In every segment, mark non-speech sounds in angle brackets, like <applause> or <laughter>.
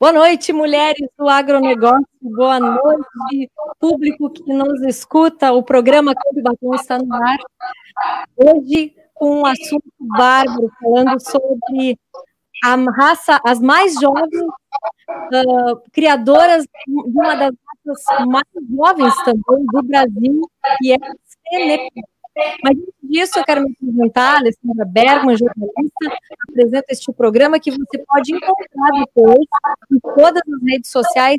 Boa noite, mulheres do agronegócio. Boa noite, público que nos escuta. O programa Campo Batom está no ar. Hoje, com um assunto bárbaro, falando sobre a raça, as mais jovens uh, criadoras de uma das raças mais jovens também do Brasil, que é a Seneca. Mas antes disso, eu quero me apresentar, Alessandra Bergman, jornalista, apresento este programa que você pode encontrar depois em todas as redes sociais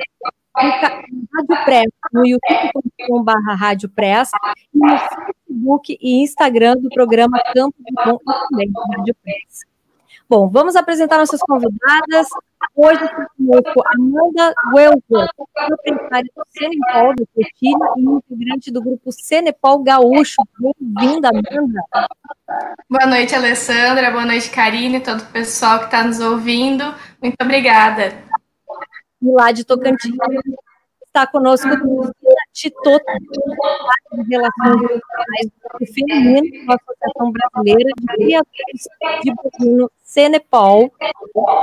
Rádio Press, no youtube.com.br Rádio Press, e no Facebook e Instagram do programa Campo de Bom e Rádio Press. Bom, vamos apresentar nossas convidadas. Hoje conosco Amanda Welzer, proprietária do Cenepol do Cotina e integrante do grupo Cenepol Gaúcho. Bem-vinda, Amanda. Boa noite, Alessandra. Boa noite, Karine, todo o pessoal que está nos ouvindo. Muito obrigada. E lá de Tocantins está conosco Titoto, de Relações Internacionais Feminino da Associação Brasileira de Criadores de Bovino Cenepol.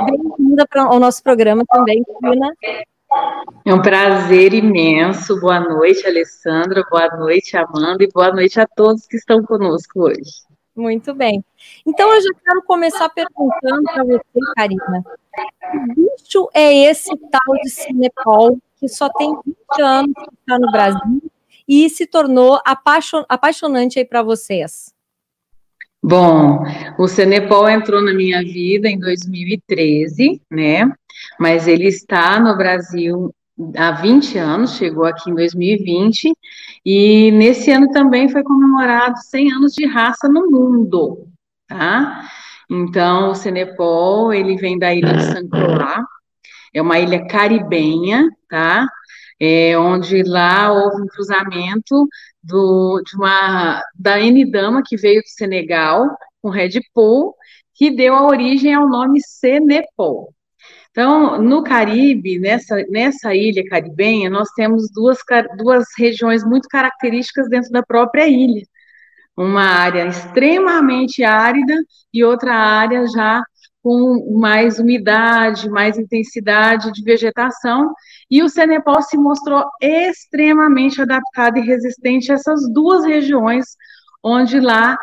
Bem-vinda ao nosso programa também, Tina. É um prazer imenso. Boa noite, Alessandra. Boa noite, Amanda. E boa noite a todos que estão conosco hoje. Muito bem. Então, eu já quero começar perguntando para você, Karina. Que bicho é esse tal de Cinepol que só tem 20 anos que está no Brasil e se tornou apaixon apaixonante aí para vocês? Bom, o Cenepol entrou na minha vida em 2013, né? Mas ele está no Brasil há 20 anos, chegou aqui em 2020, e nesse ano também foi comemorado 100 anos de raça no mundo, tá? Então, o Cenepol, ele vem da ilha de San Croix, é uma ilha caribenha, tá? É, onde lá houve um cruzamento do, de uma da N-Dama que veio do Senegal com Red Bull, que deu a origem ao nome Senepol. Então, no Caribe, nessa, nessa ilha caribenha, nós temos duas, duas regiões muito características dentro da própria ilha. Uma área extremamente árida e outra área já com mais umidade, mais intensidade de vegetação, e o Cenepal se mostrou extremamente adaptado e resistente a essas duas regiões, onde lá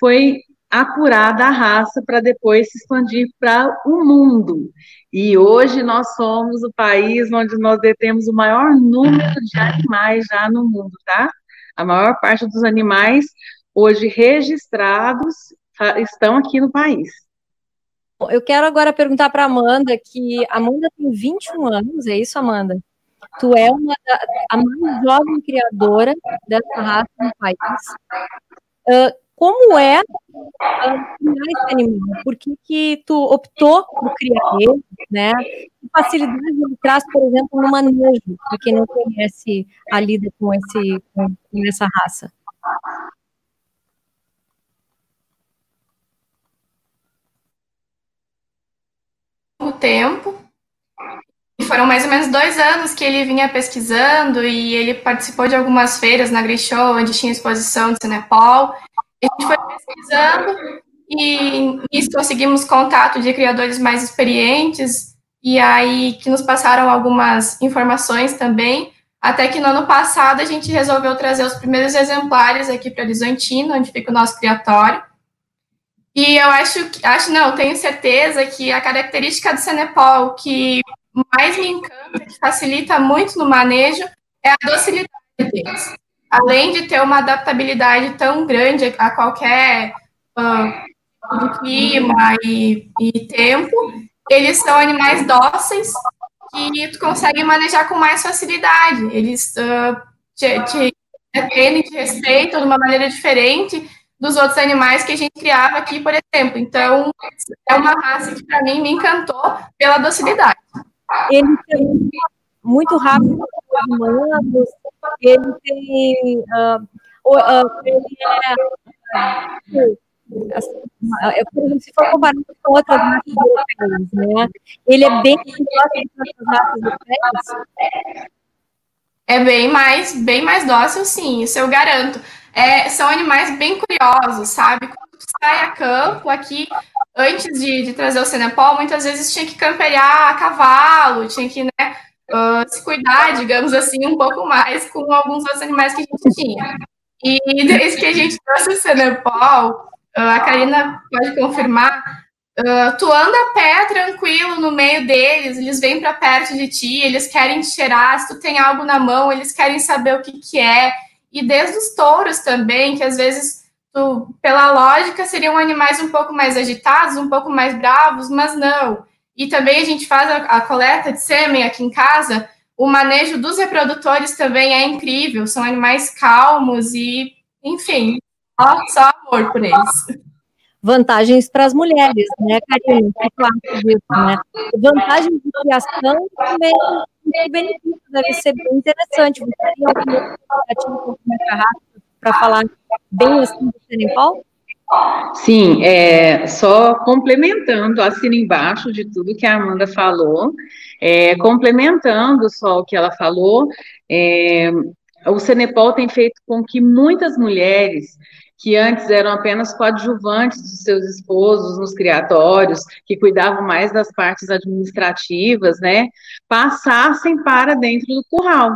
foi apurada a raça para depois se expandir para o mundo. E hoje nós somos o país onde nós detemos o maior número de animais já no mundo, tá? A maior parte dos animais hoje registrados estão aqui no país. Eu quero agora perguntar para Amanda que Amanda tem 21 anos, é isso, Amanda? Tu é uma da, a mais jovem criadora dessa raça no país. Uh, como é criar esse animal? Por que, que tu optou por criar ele, né? Que facilidade ele traz, por exemplo, no manejo, para quem não conhece a lida com, esse, com essa raça? Tempo. E foram mais ou menos dois anos que ele vinha pesquisando e ele participou de algumas feiras na Grishow, onde tinha exposição de Cinepol. A gente foi pesquisando e nisso conseguimos contato de criadores mais experientes e aí que nos passaram algumas informações também, até que no ano passado a gente resolveu trazer os primeiros exemplares aqui para Horizontina, onde fica o nosso criatório. E eu acho, acho não, tenho certeza que a característica do Cenepol que mais me encanta, que facilita muito no manejo, é a docilidade deles. Além de ter uma adaptabilidade tão grande a qualquer uh, clima e, e, tempo, eles são animais dóceis que tu consegue manejar com mais facilidade. Eles uh, te, te dependem de respeito de uma maneira diferente dos outros animais que a gente criava aqui, por exemplo. Então, é uma raça que, para mim, me encantou pela docilidade. Ele tem muito rápido os humanos, ele tem. Uh, uh, ele é. Assim, se for comparado com outras raças europeias, né? Ele é bem dócil que outras raças europeias. É bem mais, bem mais dócil, sim, isso eu garanto é, são animais bem curiosos, sabe? Quando tu sai a campo aqui, antes de, de trazer o Cenepol, muitas vezes tinha que campear a cavalo, tinha que né, uh, se cuidar, digamos assim, um pouco mais com alguns outros animais que a gente tinha. E <laughs> desde que a gente trouxe o Cenepol, uh, a Karina pode confirmar, Uh, tu anda a pé tranquilo no meio deles, eles vêm para perto de ti, eles querem cheirar, se tu tem algo na mão, eles querem saber o que, que é. E desde os touros também, que às vezes, tu, pela lógica, seriam animais um pouco mais agitados, um pouco mais bravos, mas não. E também a gente faz a, a coleta de sêmen aqui em casa, o manejo dos reprodutores também é incrível, são animais calmos e, enfim, só, só amor por eles vantagens para as mulheres, né, Karine? Que acha disso, né? Vantagens de criação também o benefício deve ser bem interessante. Você tem algum para falar bem assim do Senepol? Sim, é, só complementando, assina embaixo de tudo que a Amanda falou, é, complementando só o que ela falou, é, o Senepol tem feito com que muitas mulheres que antes eram apenas coadjuvantes dos seus esposos nos criatórios, que cuidavam mais das partes administrativas, né, passassem para dentro do curral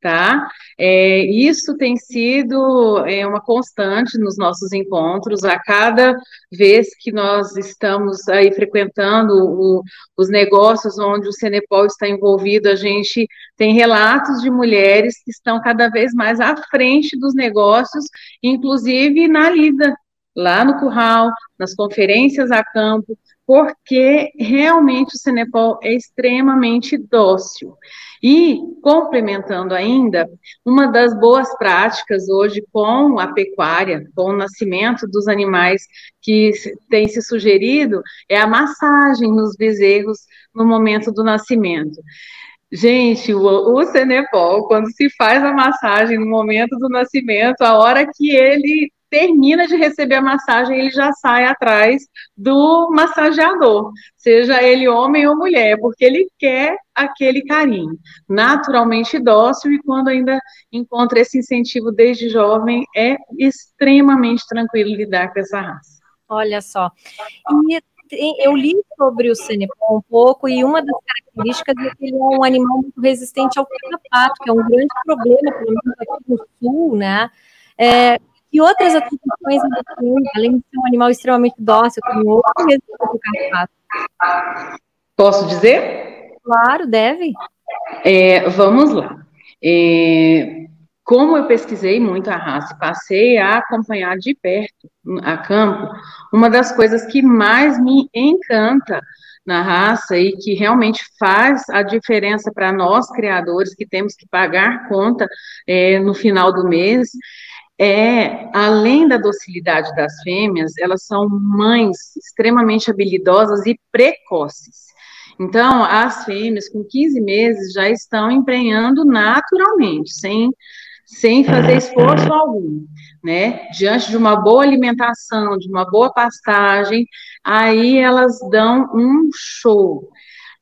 tá? É, isso tem sido é, uma constante nos nossos encontros, a cada vez que nós estamos aí frequentando o, os negócios onde o Senepol está envolvido, a gente tem relatos de mulheres que estão cada vez mais à frente dos negócios, inclusive na lida, lá no curral, nas conferências a campo, porque realmente o Senepol é extremamente dócil. E, complementando ainda, uma das boas práticas hoje com a pecuária, com o nascimento dos animais que tem se sugerido, é a massagem nos bezerros no momento do nascimento. Gente, o, o Senepol, quando se faz a massagem no momento do nascimento, a hora que ele termina de receber a massagem, ele já sai atrás do massageador, seja ele homem ou mulher, porque ele quer aquele carinho. Naturalmente dócil e quando ainda encontra esse incentivo desde jovem, é extremamente tranquilo lidar com essa raça. Olha só. E eu li sobre o Cenepol um pouco e uma das características é que ele é um animal muito resistente ao carrapato, que é um grande problema, pelo menos aqui no sul, né? É, e outras atribuições além de ser um animal extremamente dócil, tem outro resistente ao carrapato. Posso dizer? Claro, deve. É, vamos lá. É, como eu pesquisei muito a raça passei a acompanhar de perto a campo, uma das coisas que mais me encanta na raça e que realmente faz a diferença para nós criadores que temos que pagar conta é, no final do mês é, além da docilidade das fêmeas, elas são mães extremamente habilidosas e precoces. Então, as fêmeas com 15 meses já estão emprenhando naturalmente, sem sem fazer esforço algum, né? Diante de uma boa alimentação, de uma boa pastagem, aí elas dão um show.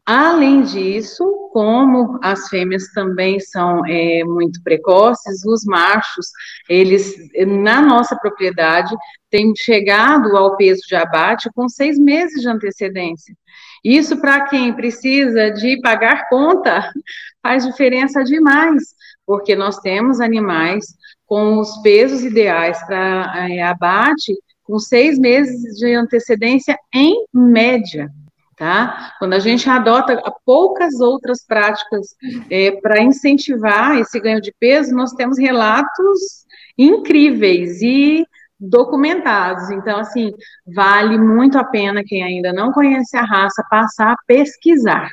Além disso, como as fêmeas também são é, muito precoces, os machos, eles, na nossa propriedade, têm chegado ao peso de abate com seis meses de antecedência. Isso, para quem precisa de pagar conta, <laughs> faz diferença demais, porque nós temos animais com os pesos ideais para é, abate com seis meses de antecedência em média. Tá? Quando a gente adota poucas outras práticas é, para incentivar esse ganho de peso, nós temos relatos incríveis e documentados. Então, assim, vale muito a pena quem ainda não conhece a raça passar a pesquisar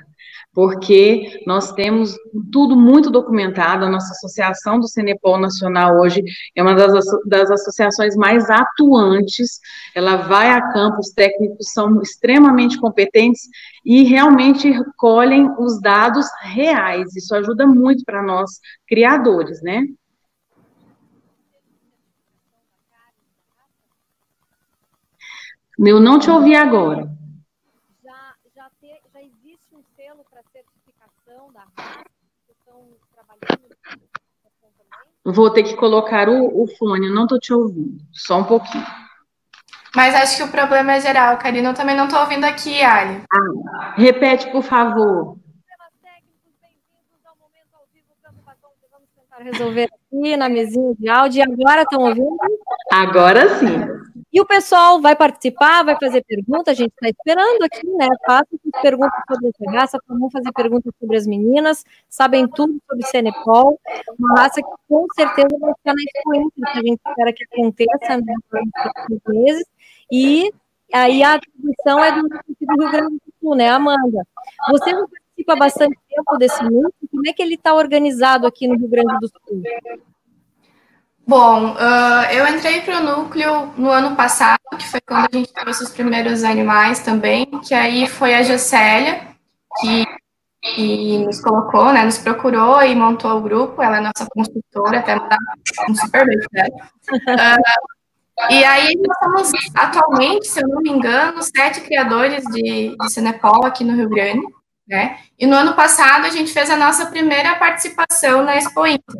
porque nós temos tudo muito documentado, a nossa associação do Cenepol Nacional hoje é uma das, das associações mais atuantes, ela vai a campo, os técnicos são extremamente competentes e realmente recolhem os dados reais, isso ajuda muito para nós, criadores, né? Eu não te ouvi agora. Vou ter que colocar o, o fone, não estou te ouvindo. Só um pouquinho. Mas acho que o problema é geral, Karina. Eu também não estou ouvindo aqui, Ali. Ah, repete, por favor. Vamos tentar resolver aqui na mesinha de áudio. Agora estão ouvindo? Agora sim. E o pessoal vai participar, vai fazer perguntas, a gente está esperando aqui, né? Faça perguntas sobre essa raça, vamos fazer perguntas sobre as meninas, sabem tudo sobre Cenepol, uma raça que com certeza vai ficar na Expo que a gente espera que aconteça né, meses. E aí a atribuição é do, Rio Grande do Sul, né, Amanda? Você participa há bastante tempo desse núcleo, como é que ele está organizado aqui no Rio Grande do Sul? Bom, uh, eu entrei para o núcleo no ano passado, que foi quando a gente trouxe os primeiros animais também, que aí foi a Jocélia, que, que nos colocou, né, nos procurou e montou o grupo, ela é nossa consultora, até mandar um super beijo dela. Uh, e aí nós somos atualmente, se eu não me engano, sete criadores de, de aqui no Rio Grande, né? E no ano passado a gente fez a nossa primeira participação na Expo Inter.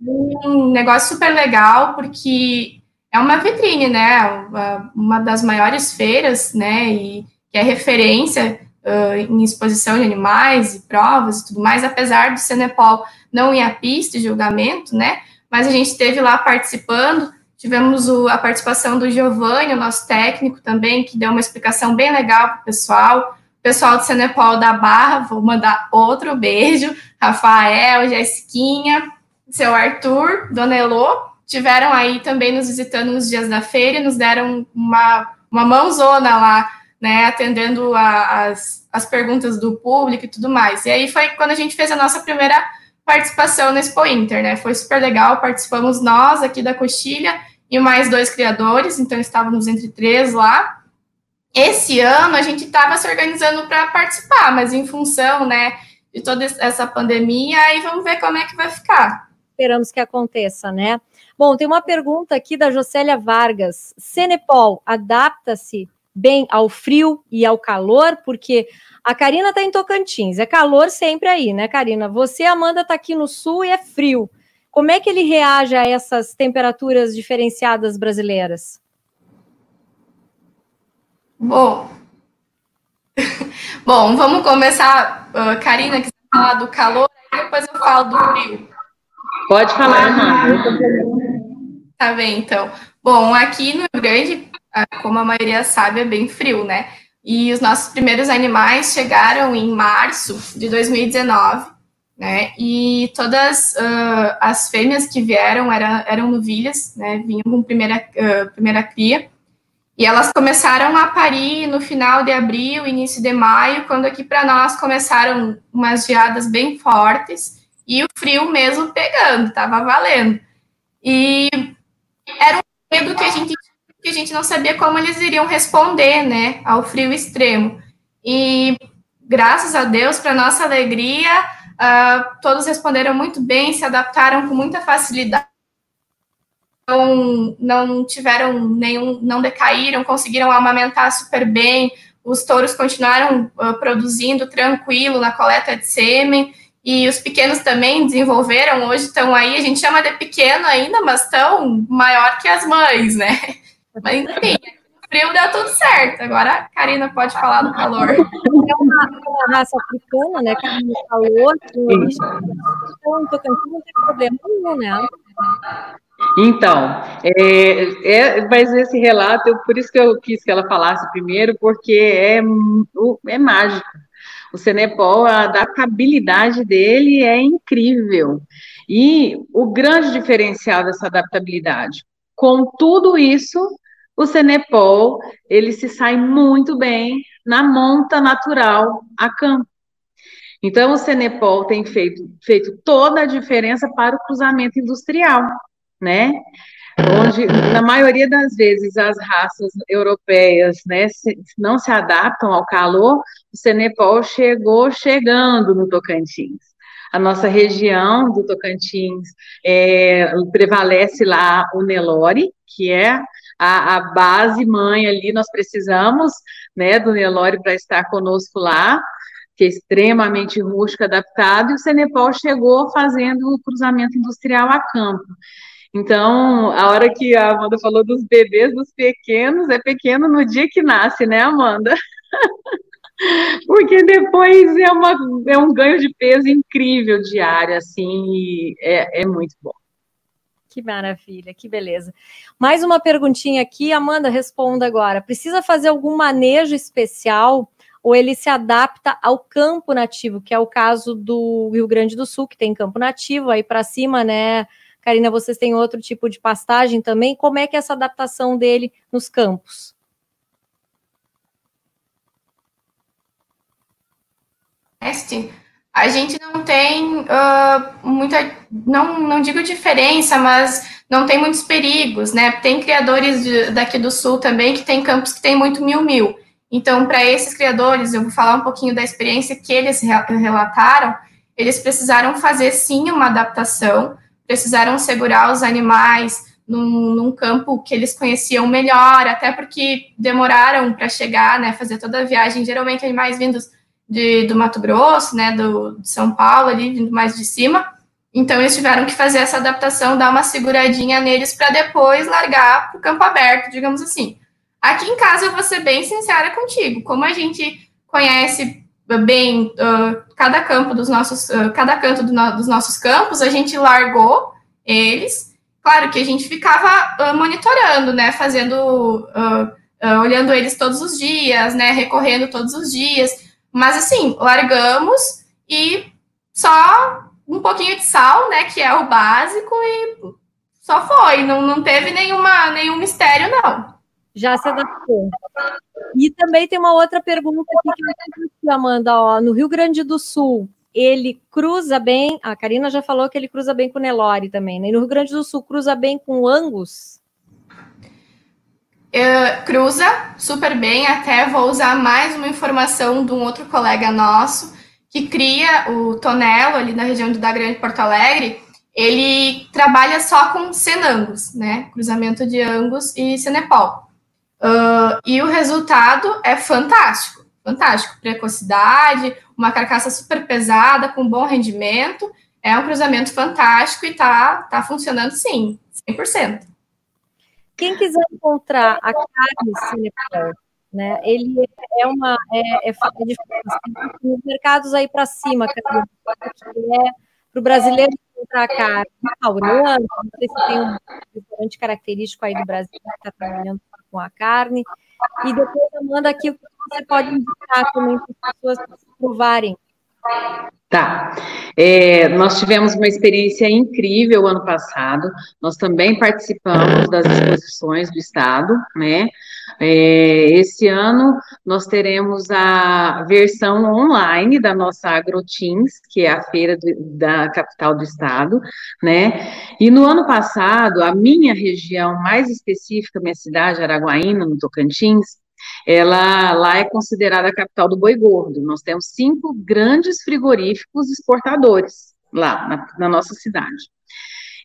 Um negócio super legal, porque é uma vitrine, né? Uma das maiores feiras, né? E que é referência uh, em exposição de animais e provas e tudo mais, apesar do Senepol não ir à pista de julgamento, né? Mas a gente esteve lá participando. Tivemos o, a participação do Giovanni, o nosso técnico também, que deu uma explicação bem legal para o pessoal pessoal do Cenepol da Barra, vou mandar outro beijo. Rafael, Jessiquinha, seu Arthur, Dona Elô, tiveram aí também nos visitando nos dias da feira e nos deram uma, uma mãozona lá, né, atendendo a, as, as perguntas do público e tudo mais. E aí foi quando a gente fez a nossa primeira participação na Expo Inter, né, foi super legal, participamos nós aqui da Coxilha e mais dois criadores, então estávamos entre três lá, esse ano a gente estava se organizando para participar, mas em função, né, de toda essa pandemia, aí vamos ver como é que vai ficar. Esperamos que aconteça, né? Bom, tem uma pergunta aqui da Jocélia Vargas. Cenepol adapta-se bem ao frio e ao calor? Porque a Karina está em Tocantins, é calor sempre aí, né, Karina? Você, Amanda, está aqui no sul e é frio. Como é que ele reage a essas temperaturas diferenciadas brasileiras? Bom, <laughs> bom, vamos começar. Uh, Karina, que falar do calor, e depois eu falo do frio. Pode falar, Amanda. Tá bem, então. Bom, aqui no Rio Grande, ah, como a maioria sabe, é bem frio, né? E os nossos primeiros animais chegaram em março de 2019, né? E todas uh, as fêmeas que vieram eram, eram novilhas, né? Vinham com primeira, uh, primeira cria. E elas começaram a parir no final de abril, início de maio, quando aqui para nós começaram umas geadas bem fortes e o frio mesmo pegando, estava valendo. E era um medo que a gente que a gente não sabia como eles iriam responder, né, ao frio extremo. E graças a Deus, para nossa alegria, uh, todos responderam muito bem, se adaptaram com muita facilidade não, não tiveram nenhum, não decaíram, conseguiram amamentar super bem, os touros continuaram uh, produzindo tranquilo na coleta de sêmen, e os pequenos também desenvolveram, hoje estão aí, a gente chama de pequeno ainda, mas estão maior que as mães, né? <laughs> Mas enfim, frio deu tudo certo. Agora a Karina pode falar do calor. É uma, uma raça africana, né? Que calor, então, Tocantins não tem problema nenhum, né? Então, é, é, mas esse relato, por isso que eu quis que ela falasse primeiro, porque é, é mágico. O Cenepol, a adaptabilidade dele é incrível. E o grande diferencial dessa adaptabilidade, com tudo isso, o Cenepol, ele se sai muito bem na monta natural a campo. Então, o Cenepol tem feito, feito toda a diferença para o cruzamento industrial né? Onde, na maioria das vezes, as raças europeias né, se, não se adaptam ao calor, o Cenepol chegou chegando no Tocantins. A nossa região do Tocantins é, prevalece lá o Nelore, que é a, a, base mãe ali, nós precisamos né, do Nelore para estar conosco lá, que é extremamente rústico, adaptado, e o Cenepol chegou fazendo o cruzamento industrial a campo. Então, a hora que a Amanda falou dos bebês, dos pequenos, é pequeno no dia que nasce, né, Amanda? <laughs> Porque depois é, uma, é um ganho de peso incrível diário, assim, é, é muito bom. Que maravilha, que beleza. Mais uma perguntinha aqui, Amanda, responda agora. Precisa fazer algum manejo especial ou ele se adapta ao campo nativo, que é o caso do Rio Grande do Sul, que tem campo nativo, aí para cima, né? Karina, vocês têm outro tipo de pastagem também. Como é que é essa adaptação dele nos campos? A gente não tem uh, muita, não, não digo diferença, mas não tem muitos perigos, né? Tem criadores de, daqui do sul também que tem campos que tem muito mil mil. Então, para esses criadores, eu vou falar um pouquinho da experiência que eles relataram. Eles precisaram fazer sim uma adaptação, precisaram segurar os animais num, num campo que eles conheciam melhor, até porque demoraram para chegar, né, fazer toda a viagem. Geralmente, animais vindos de, do Mato Grosso, né, do, de São Paulo, ali, vindo mais de cima. Então, eles tiveram que fazer essa adaptação, dar uma seguradinha neles para depois largar para o campo aberto, digamos assim. Aqui em casa eu vou ser bem sincera contigo. Como a gente conhece bem uh, cada campo dos nossos, uh, cada canto do no, dos nossos campos, a gente largou eles. Claro que a gente ficava uh, monitorando, né? Fazendo, olhando eles todos os dias, né? Recorrendo todos os dias. Mas assim, largamos e só um pouquinho de sal, né? Que é o básico e só foi. Não, não teve nenhuma, nenhum mistério, não já se adaptou. E também tem uma outra pergunta aqui que eu Amanda, ó, no Rio Grande do Sul, ele cruza bem, a Karina já falou que ele cruza bem com o Nelore também, né? E no Rio Grande do Sul cruza bem com o Angus? Uh, cruza super bem, até vou usar mais uma informação de um outro colega nosso que cria o Tonelo ali na região da Grande Porto Alegre, ele trabalha só com Senangus, né? Cruzamento de Angus e Senepol. Uh, e o resultado é fantástico, fantástico. Precocidade, uma carcaça super pesada, com bom rendimento. É um cruzamento fantástico e tá, tá funcionando sim, 100%. Quem quiser encontrar a carne Cinepol, né, ele é uma é, é, é. Nos mercados aí para cima, que é para o brasileiro encontrar a carne, não sei se tem um restaurante característico aí do Brasil que está trabalhando com a carne. E depois, Amanda, aqui o que você pode indicar também para as pessoas provarem. Tá. É, nós tivemos uma experiência incrível ano passado. Nós também participamos das exposições do Estado, né? É, esse ano nós teremos a versão online da nossa AgroTeams, que é a feira do, da capital do estado, né? E no ano passado, a minha região mais específica, minha cidade, Araguaína, no Tocantins, ela lá é considerada a capital do boi gordo. Nós temos cinco grandes frigoríficos exportadores lá na, na nossa cidade.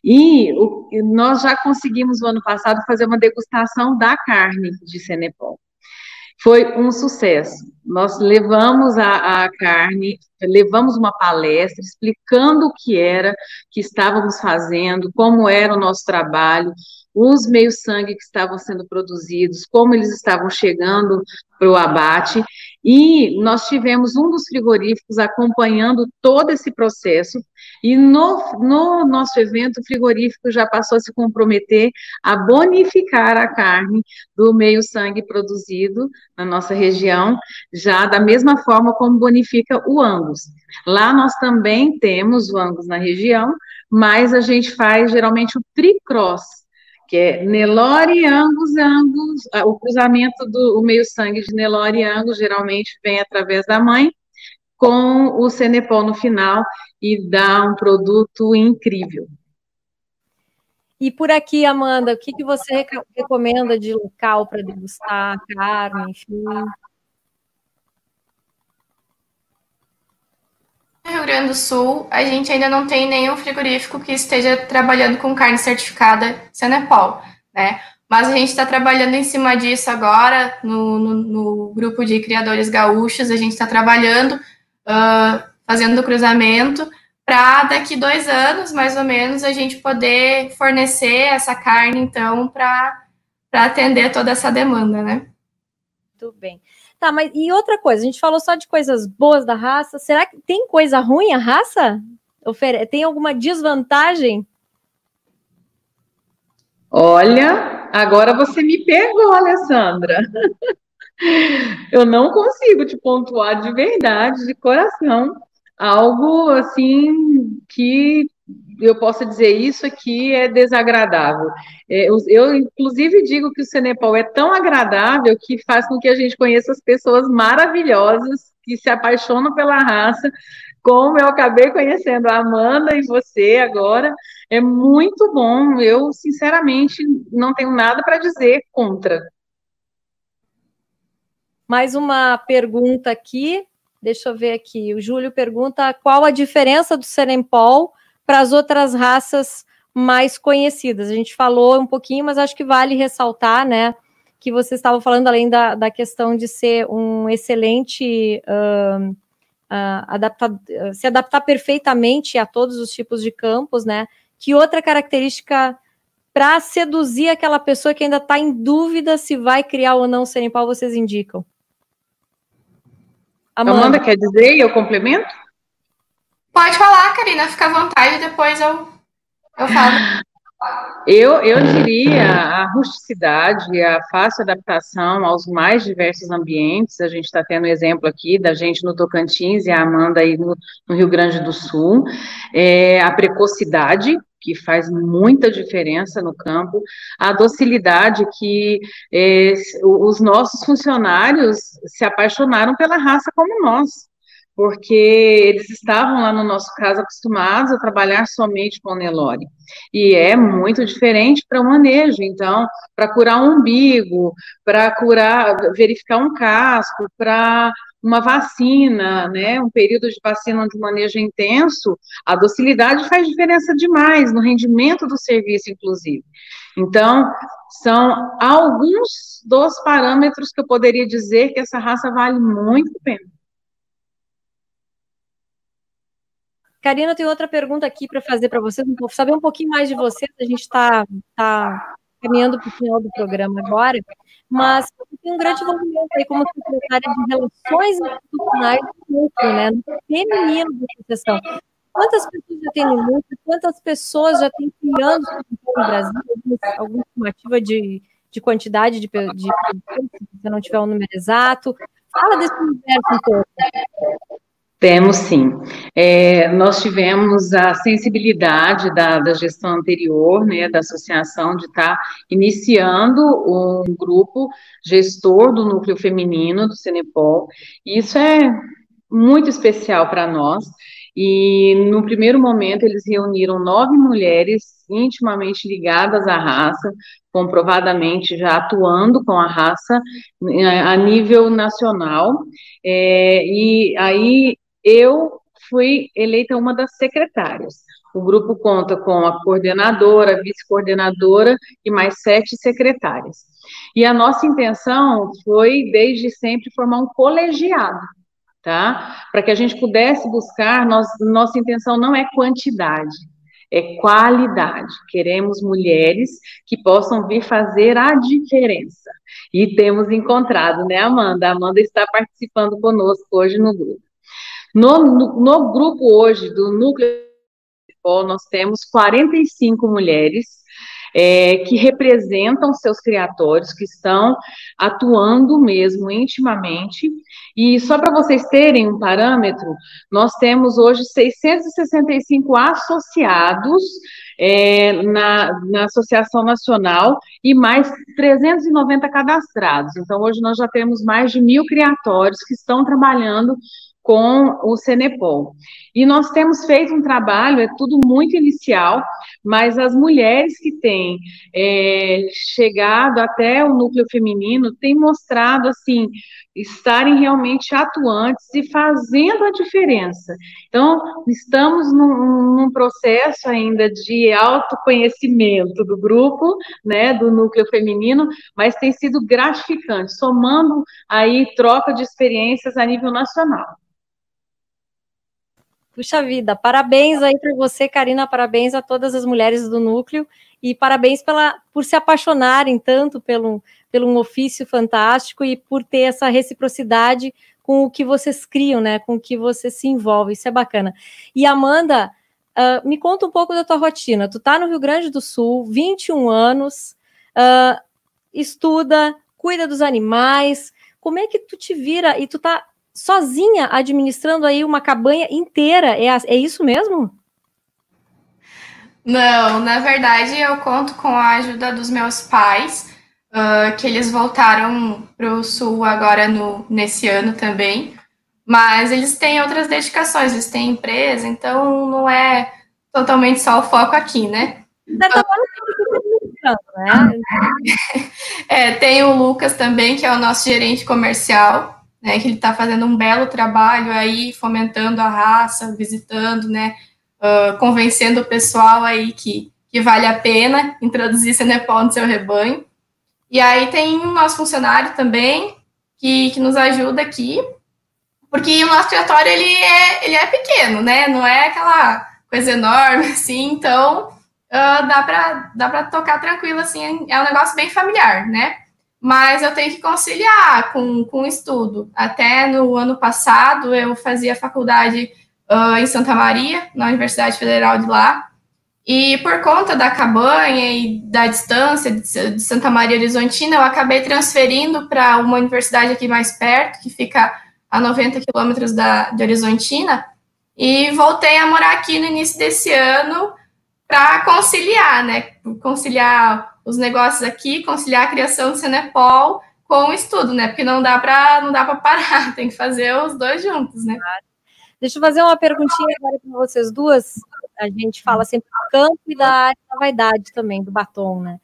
E o, nós já conseguimos, no ano passado, fazer uma degustação da carne de Senepol. Foi um sucesso. Nós levamos a, a, carne, levamos uma palestra explicando o que era que estávamos fazendo, como era o nosso trabalho, os meios-sangue que estavam sendo produzidos, como eles estavam chegando para o abate, e nós tivemos um dos frigoríficos acompanhando todo esse processo, e no, no nosso evento, o frigorífico já passou a se comprometer a bonificar a carne do meio-sangue produzido na nossa região, já da mesma forma como bonifica o Angus. Lá nós também temos o Angus na região, mas a gente faz geralmente o tricross, que é Nelore Angus Angus, o cruzamento do meio-sangue de Nelore Angus geralmente vem através da mãe, com o Cenepol no final e dá um produto incrível. E por aqui, Amanda, o que, que você recomenda de local para degustar carne, enfim? No Rio Grande do Sul, a gente ainda não tem nenhum frigorífico que esteja trabalhando com carne certificada Senepol, né? Mas a gente está trabalhando em cima disso agora, no, no, no, grupo de criadores gaúchos, a gente está trabalhando, uh, fazendo cruzamento para daqui dois anos, mais ou menos, a gente poder fornecer essa carne, então, para atender toda essa demanda, né? Muito bem. Tá, mas e outra coisa, a gente falou só de coisas boas da raça. Será que tem coisa ruim a raça? Tem alguma desvantagem? Olha, agora você me pegou, Alessandra. <laughs> Eu não consigo te pontuar de verdade, de coração, algo assim que eu posso dizer isso aqui é desagradável. É, eu, inclusive, digo que o Cenepal é tão agradável que faz com que a gente conheça as pessoas maravilhosas que se apaixonam pela raça, como eu acabei conhecendo a Amanda e você agora. É muito bom. Eu, sinceramente, não tenho nada para dizer contra. Mais uma pergunta aqui. Deixa eu ver aqui. O Júlio pergunta qual a diferença do Serempol para as outras raças mais conhecidas. A gente falou um pouquinho, mas acho que vale ressaltar, né? Que vocês estavam falando além da, da questão de ser um excelente uh, uh, se adaptar perfeitamente a todos os tipos de campos, né? Que outra característica para seduzir aquela pessoa que ainda está em dúvida se vai criar ou não o pau, vocês indicam? Amanda, Amanda quer dizer e eu complemento? Pode falar, Karina, fica à vontade, depois eu, eu falo. Eu, eu diria a rusticidade, a fácil adaptação aos mais diversos ambientes. A gente está tendo exemplo aqui da gente no Tocantins e a Amanda aí no, no Rio Grande do Sul. É, a precocidade, que faz muita diferença no campo, a docilidade que é, os nossos funcionários se apaixonaram pela raça como nós porque eles estavam lá no nosso caso acostumados a trabalhar somente com Nelore. E é muito diferente para o manejo, então, para curar um umbigo, para curar, verificar um casco, para uma vacina, né, um período de vacina de manejo intenso, a docilidade faz diferença demais no rendimento do serviço, inclusive. Então, são alguns dos parâmetros que eu poderia dizer que essa raça vale muito a pena. Karina, tem outra pergunta aqui para fazer para vocês, saber um pouquinho mais de vocês. A gente está tá caminhando para o final do programa agora, mas tem um grande envolvimento aí como secretária de Relações Institucionais do Núcleo, né, no feminino da associação. Quantas pessoas já tem no núcleo? Quantas pessoas já tem criando no Brasil? Alguma estimativa de, de quantidade de, de, de se não tiver um número exato? Fala desse universo um pouco. Temos sim. É, nós tivemos a sensibilidade da, da, gestão anterior, né, da associação, de estar tá iniciando um grupo gestor do núcleo feminino do Cenepol. Isso é muito especial para nós. E no primeiro momento eles reuniram nove mulheres intimamente ligadas à raça, comprovadamente já atuando com a raça é, a nível nacional. É, e aí eu fui eleita uma das secretárias. O grupo conta com a coordenadora, vice-coordenadora e mais sete secretárias. E a nossa intenção foi, desde sempre, formar um colegiado, tá? Para que a gente pudesse buscar, nós, nossa intenção não é quantidade, é qualidade. Queremos mulheres que possam vir fazer a diferença. E temos encontrado, né, Amanda? A Amanda está participando conosco hoje no grupo. No, no, no grupo hoje do Núcleo nós temos 45 mulheres é, que representam seus criatórios, que estão atuando mesmo intimamente. E só para vocês terem um parâmetro, nós temos hoje 665 associados é, na, na Associação Nacional e mais 390 cadastrados. Então, hoje nós já temos mais de mil criatórios que estão trabalhando com o Cenepol. E nós temos feito um trabalho, é tudo muito inicial, mas as mulheres que têm é, chegado até o núcleo feminino têm mostrado, assim, estarem realmente atuantes e fazendo a diferença. Então, estamos num, num processo ainda de autoconhecimento do grupo, né, do núcleo feminino, mas tem sido gratificante, somando aí troca de experiências a nível nacional. Puxa vida, parabéns aí para você, Karina, parabéns a todas as mulheres do núcleo e parabéns pela, por se apaixonarem tanto pelo, pelo um ofício fantástico e por ter essa reciprocidade com o que vocês criam, né? Com o que você se envolve, isso é bacana. E Amanda, uh, me conta um pouco da tua rotina. Tu tá no Rio Grande do Sul, 21 anos, uh, estuda, cuida dos animais. Como é que tu te vira e tu tá sozinha administrando aí uma cabanha inteira. É, é isso mesmo? Não, na verdade eu conto com a ajuda dos meus pais, uh, que eles voltaram para o sul agora no, nesse ano também. Mas eles têm outras dedicações, eles têm empresa, então não é totalmente só o foco aqui, né? Então, né? <laughs> é, tem o Lucas também, que é o nosso gerente comercial, né, que ele está fazendo um belo trabalho aí, fomentando a raça, visitando, né, uh, convencendo o pessoal aí que, que vale a pena introduzir Cenepol no seu rebanho. E aí tem o nosso funcionário também, que, que nos ajuda aqui, porque o nosso território ele é, ele é pequeno, né, não é aquela coisa enorme, <laughs> assim, então uh, dá para dá tocar tranquilo, assim, é um negócio bem familiar, né, mas eu tenho que conciliar com, com o estudo. Até no ano passado, eu fazia faculdade uh, em Santa Maria, na Universidade Federal de lá, e por conta da cabanha e da distância de Santa Maria Horizontina, eu acabei transferindo para uma universidade aqui mais perto, que fica a 90 quilômetros de Horizontina, e voltei a morar aqui no início desse ano para conciliar, né? Conciliar os negócios aqui, conciliar a criação do Cenepol com o estudo, né? Porque não dá para não dá para parar, <laughs> tem que fazer os dois juntos, né? Deixa eu fazer uma perguntinha agora para vocês duas. A gente fala sempre do campo e da área da vaidade também, do batom, né?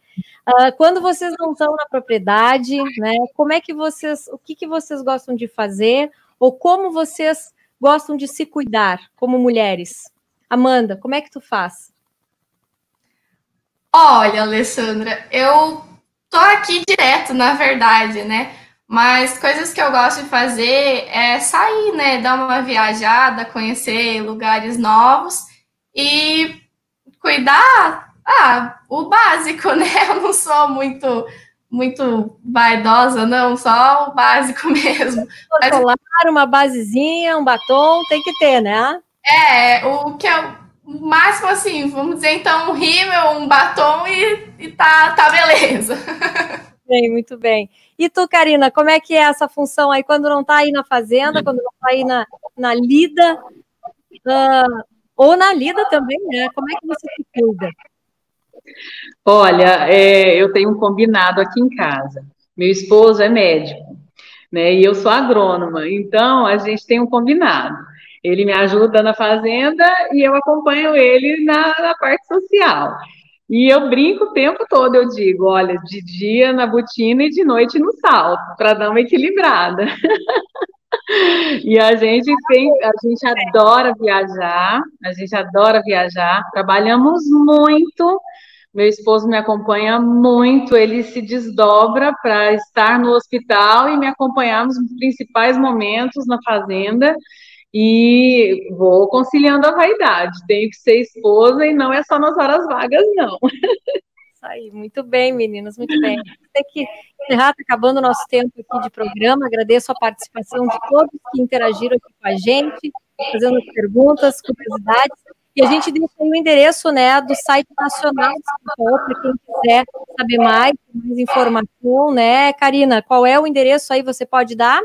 Uh, quando vocês não estão na propriedade, né? Como é que vocês, o que, que vocês gostam de fazer ou como vocês gostam de se cuidar como mulheres? Amanda, como é que tu faz? Olha, Alessandra, eu tô aqui direto, na verdade, né? Mas coisas que eu gosto de fazer é sair, né? Dar uma viajada, conhecer lugares novos e cuidar, ah, o básico, <laughs> né? Eu não sou muito muito vaidosa, não, só o básico <laughs> mesmo. Mas... uma basezinha, um batom, tem que ter, né? É, o que eu máximo assim, vamos dizer então um rímel, um batom e, e tá, tá beleza. <laughs> Bem, muito bem. E tu, Karina, como é que é essa função aí quando não tá aí na fazenda, quando não tá aí na, na lida, uh, ou na lida também, né? Como é que você se cuida? Olha, é, eu tenho um combinado aqui em casa. Meu esposo é médico, né? E eu sou agrônoma, então a gente tem um combinado. Ele me ajuda na fazenda e eu acompanho ele na, na parte social. E eu brinco o tempo todo, eu digo, olha, de dia na botina e de noite no salto, para dar uma equilibrada. <laughs> e a gente tem, a gente adora viajar, a gente adora viajar, trabalhamos muito. Meu esposo me acompanha muito, ele se desdobra para estar no hospital e me acompanhar nos principais momentos na fazenda e vou conciliando a vaidade. Tenho que ser esposa e não é só nas horas vagas, não. <laughs> Isso aí, muito bem, meninas, muito bem. Tem que encerrar, está acabando o nosso tempo aqui de programa. Agradeço a participação de todos que interagiram aqui com a gente, fazendo perguntas, curiosidades. E a gente deixa o endereço né, do site nacional para quem quiser saber mais, mais informação, né? Karina, qual é o endereço aí? Você pode dar?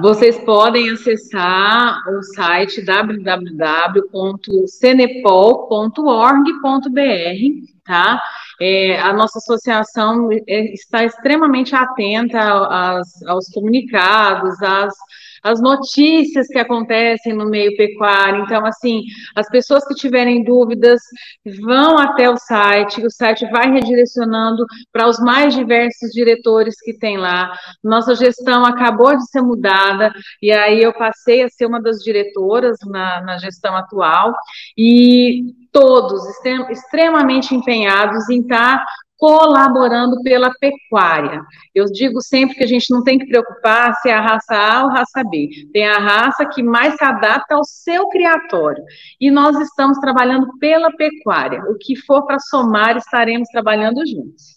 Vocês podem acessar o site www.cenepol.org.br, tá? É, a nossa associação é, está extremamente atenta aos, aos comunicados, às as notícias que acontecem no meio pecuário. Então, assim, as pessoas que tiverem dúvidas vão até o site, o site vai redirecionando para os mais diversos diretores que tem lá. Nossa gestão acabou de ser mudada, e aí eu passei a ser uma das diretoras na, na gestão atual, e todos extremamente empenhados em estar colaborando pela pecuária. Eu digo sempre que a gente não tem que preocupar se é a raça A ou raça B. Tem a raça que mais se adapta ao seu criatório. E nós estamos trabalhando pela pecuária. O que for para somar, estaremos trabalhando juntos.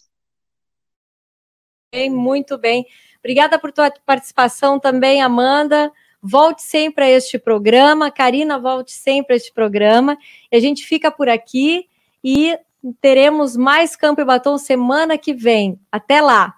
Bem, muito bem. Obrigada por tua participação também, Amanda. Volte sempre a este programa. Karina, volte sempre a este programa. E a gente fica por aqui e teremos mais Campo e Batom semana que vem. Até lá!